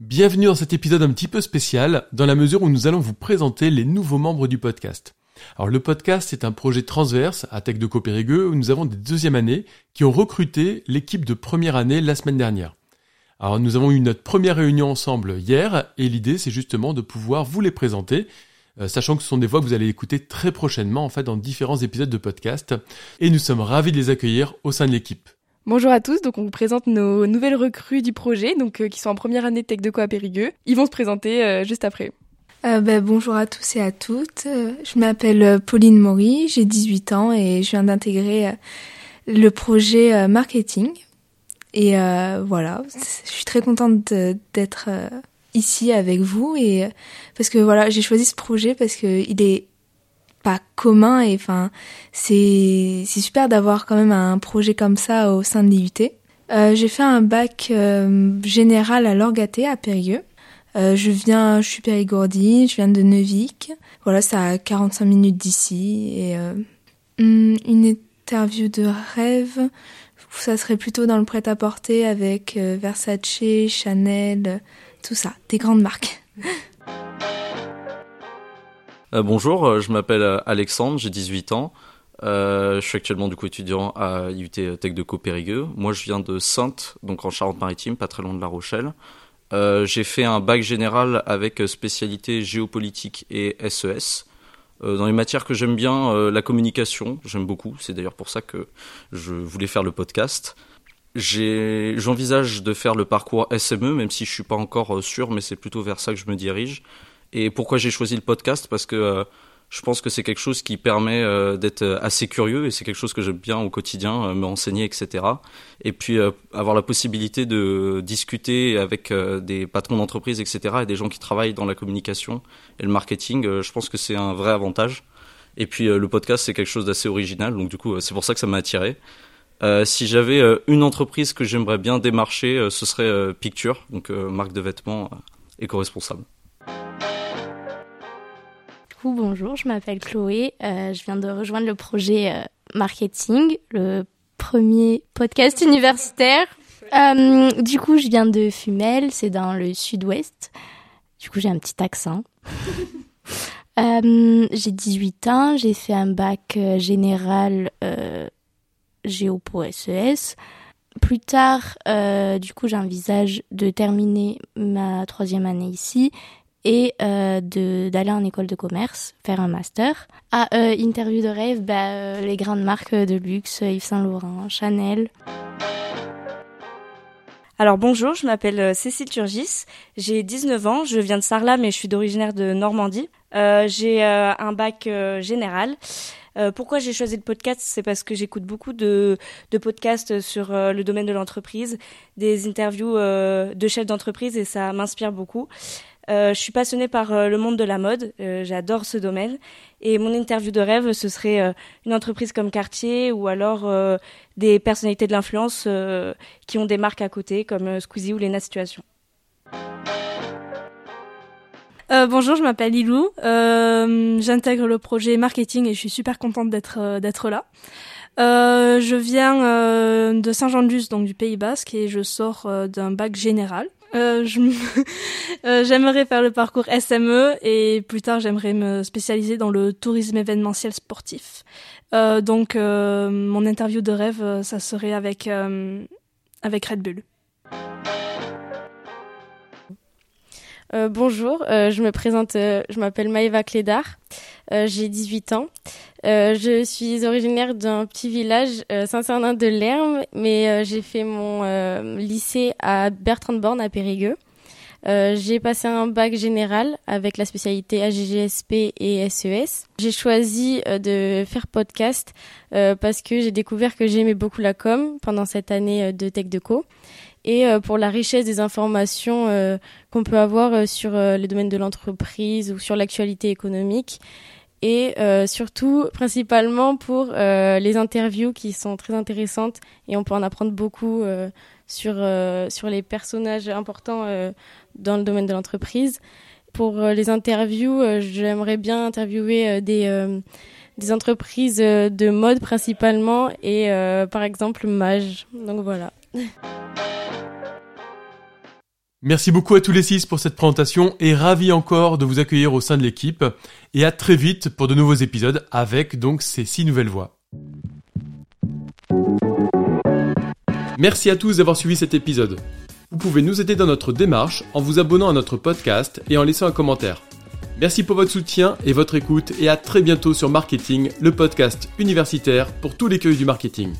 Bienvenue dans cet épisode un petit peu spécial, dans la mesure où nous allons vous présenter les nouveaux membres du podcast. Alors le podcast c'est un projet transverse à Tech de Copérigueux où nous avons des deuxièmes années qui ont recruté l'équipe de première année la semaine dernière. Alors nous avons eu notre première réunion ensemble hier et l'idée c'est justement de pouvoir vous les présenter euh, sachant que ce sont des voix que vous allez écouter très prochainement en fait dans différents épisodes de podcast et nous sommes ravis de les accueillir au sein de l'équipe. Bonjour à tous, donc on vous présente nos nouvelles recrues du projet, donc euh, qui sont en première année de Tech de à Périgueux. Ils vont se présenter euh, juste après. Euh, ben, bonjour à tous et à toutes. Je m'appelle Pauline Maury, j'ai 18 ans et je viens d'intégrer le projet marketing. Et voilà, je suis très contente d'être ici avec vous et parce que voilà, j'ai choisi ce projet parce que il est commun et enfin c'est super d'avoir quand même un projet comme ça au sein de l'IUT. j'ai fait un bac général à l'Orgaté à Périgueux euh, je viens, je suis périgourdine, je viens de Neuvik. Voilà, ça à 45 minutes d'ici. Et euh, hmm, une interview de rêve, ça serait plutôt dans le prêt-à-porter avec euh, Versace, Chanel, tout ça, des grandes marques. bonjour, je m'appelle Alexandre, j'ai 18 ans. je suis actuellement du coup étudiant à IUT Tech de Périgueux. Moi, je viens de Sainte, donc en Charente-Maritime, pas très loin de La Rochelle. Euh, j'ai fait un bac général avec spécialité géopolitique et SES. Euh, dans les matières que j'aime bien, euh, la communication, j'aime beaucoup. C'est d'ailleurs pour ça que je voulais faire le podcast. J'envisage de faire le parcours SME, même si je suis pas encore sûr, mais c'est plutôt vers ça que je me dirige. Et pourquoi j'ai choisi le podcast? Parce que je pense que c'est quelque chose qui permet euh, d'être euh, assez curieux et c'est quelque chose que j'aime bien au quotidien, euh, me renseigner, etc. Et puis avoir la possibilité de discuter avec des patrons d'entreprise, etc. et des gens qui travaillent dans la communication et le marketing, je pense que c'est un vrai avantage. Et puis le podcast, c'est quelque chose d'assez original, donc du coup, c'est pour ça que ça m'a attiré. si j'avais une entreprise que j'aimerais bien démarcher, ce serait Picture, donc marque de vêtements éco-responsable bonjour, je m'appelle Chloé. Euh, je viens de rejoindre le projet euh, marketing, le premier podcast universitaire. Euh, du coup, je viens de Fumel, c'est dans le sud-ouest. Du coup, j'ai un petit accent. j'ai 18 ans, j'ai fait un bac général géo pour SES. Plus tard, du coup, j'envisage de terminer ma troisième année ici et euh, d'aller en école de commerce, faire un master. À euh, interview de rêve, bah, euh, les grandes marques de luxe, Yves Saint Laurent, Chanel. Alors bonjour, je m'appelle Cécile Turgis, j'ai 19 ans, je viens de Sarlat mais je suis d'originaire de Normandie. j'ai un bac général. pourquoi j'ai choisi le podcast? C'est parce que j'écoute beaucoup de, de, podcasts sur le domaine de l'entreprise, des interviews de chefs d'entreprise et ça m'inspire beaucoup. Euh, je suis passionnée par euh, le monde de la mode, euh, j'adore ce domaine. Et mon interview de rêve, ce serait une entreprise comme Cartier ou alors des personnalités de l'influence qui ont des marques à côté comme Squeezie ou Lena Situation. bonjour, je m'appelle Lilou. J'intègre le projet marketing et je suis super contente d'être d'être là. je viens de Saint-Jean-de-Luz, donc du Pays Basque, et je sors d'un bac général. Euh, euh, j'aimerais faire le parcours SME et plus tard j'aimerais me spécialiser dans le tourisme événementiel sportif. Euh, donc mon interview de rêve, ça serait avec avec Red Bull. Bonjour, je me présente, je m'appelle Maëva Clédard, j'ai 18 ans. Euh, je suis originaire d'un petit village, euh, Saint-Cernin de Lerme, mais euh, j'ai fait mon euh, lycée à Bertrand-de-Born à Périgueux. j'ai passé un bac général avec la spécialité AGGSP et SES. J'ai choisi de faire podcast parce que j'ai découvert que j'aimais beaucoup la com pendant cette année de Tech de Co. et pour la richesse des informations qu'on peut avoir sur les domaines de l'entreprise ou sur l'actualité économique et surtout principalement pour les interviews qui sont très intéressantes et on peut en apprendre beaucoup sur, sur les personnages importants dans le domaine de l'entreprise. Pour les interviews, j'aimerais bien interviewer des des entreprises de mode principalement et euh, par exemple Mage. Donc voilà. Merci beaucoup à tous les six pour cette présentation et ravi encore de vous accueillir au sein de l'équipe et à très vite pour de nouveaux épisodes avec donc ces six nouvelles voix. Merci à tous d'avoir suivi cet épisode. Vous pouvez nous aider dans notre démarche en vous abonnant à notre podcast et en laissant un commentaire. Merci pour votre soutien et votre écoute et à très bientôt sur Marketing, le podcast universitaire pour tous les cueils du marketing.